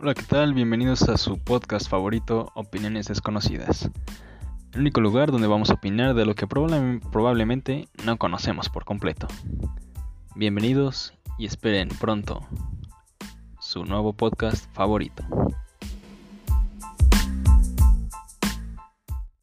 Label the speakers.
Speaker 1: Hola, ¿qué tal? Bienvenidos a su podcast favorito, Opiniones Desconocidas. El único lugar donde vamos a opinar de lo que probablemente no conocemos por completo. Bienvenidos y esperen pronto su nuevo podcast favorito.